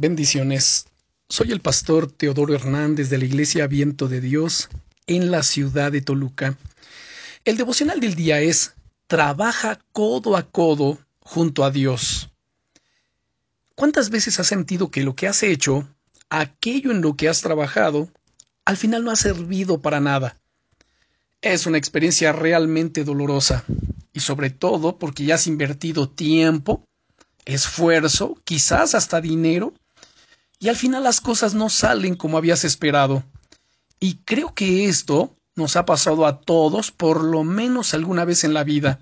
Bendiciones. Soy el pastor Teodoro Hernández de la Iglesia Viento de Dios en la ciudad de Toluca. El devocional del día es Trabaja codo a codo junto a Dios. ¿Cuántas veces has sentido que lo que has hecho, aquello en lo que has trabajado, al final no ha servido para nada? Es una experiencia realmente dolorosa, y sobre todo porque ya has invertido tiempo, esfuerzo, quizás hasta dinero, y al final las cosas no salen como habías esperado. Y creo que esto nos ha pasado a todos por lo menos alguna vez en la vida.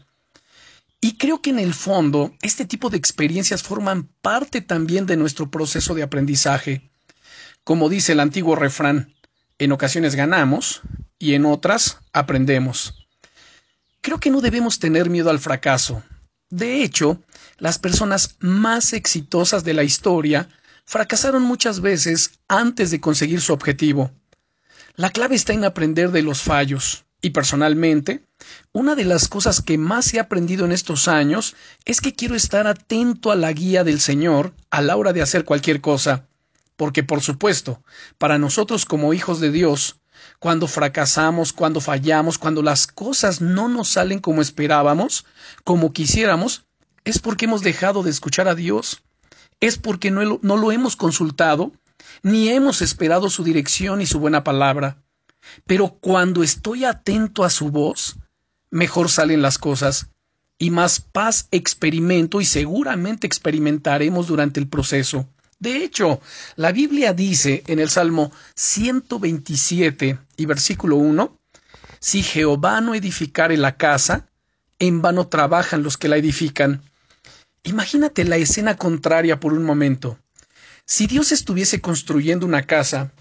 Y creo que en el fondo este tipo de experiencias forman parte también de nuestro proceso de aprendizaje. Como dice el antiguo refrán, en ocasiones ganamos y en otras aprendemos. Creo que no debemos tener miedo al fracaso. De hecho, las personas más exitosas de la historia fracasaron muchas veces antes de conseguir su objetivo. La clave está en aprender de los fallos. Y personalmente, una de las cosas que más he aprendido en estos años es que quiero estar atento a la guía del Señor a la hora de hacer cualquier cosa. Porque, por supuesto, para nosotros como hijos de Dios, cuando fracasamos, cuando fallamos, cuando las cosas no nos salen como esperábamos, como quisiéramos, es porque hemos dejado de escuchar a Dios es porque no, lo hemos consultado, ni hemos esperado su dirección y su buena palabra. Pero cuando estoy atento a su voz, mejor salen las cosas, y más paz experimento y seguramente experimentaremos durante el proceso. De hecho, la Biblia dice en el Salmo 127 y versículo 1, Si Jehová no edificare la casa, en vano trabajan los que la edifican. Imagínate la escena contraria por un momento. Si Dios estuviese construyendo una casa,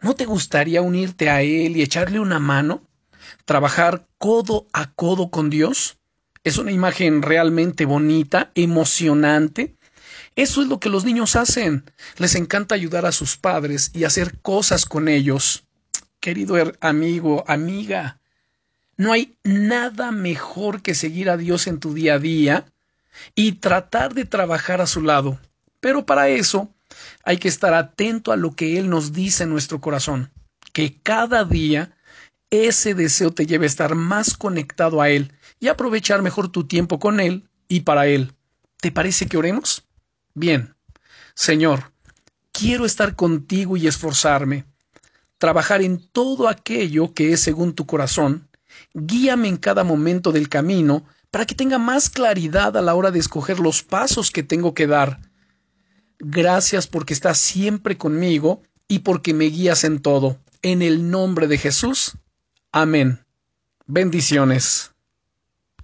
¿no te gustaría unirte a Él y echarle una mano? ¿Trabajar codo a codo con Dios? Es una imagen realmente bonita, emocionante. Eso es lo que los niños hacen. Les encanta ayudar a sus padres y hacer cosas con ellos. Querido amigo, amiga, no hay nada mejor que seguir a Dios en tu día a día y tratar de trabajar a su lado. Pero para eso hay que estar atento a lo que Él nos dice en nuestro corazón, que cada día ese deseo te lleve a estar más conectado a Él y aprovechar mejor tu tiempo con Él y para Él. ¿Te parece que oremos? Bien. Señor, quiero estar contigo y esforzarme, trabajar en todo aquello que es según tu corazón, guíame en cada momento del camino para que tenga más claridad a la hora de escoger los pasos que tengo que dar. Gracias porque estás siempre conmigo y porque me guías en todo. En el nombre de Jesús. Amén. Bendiciones.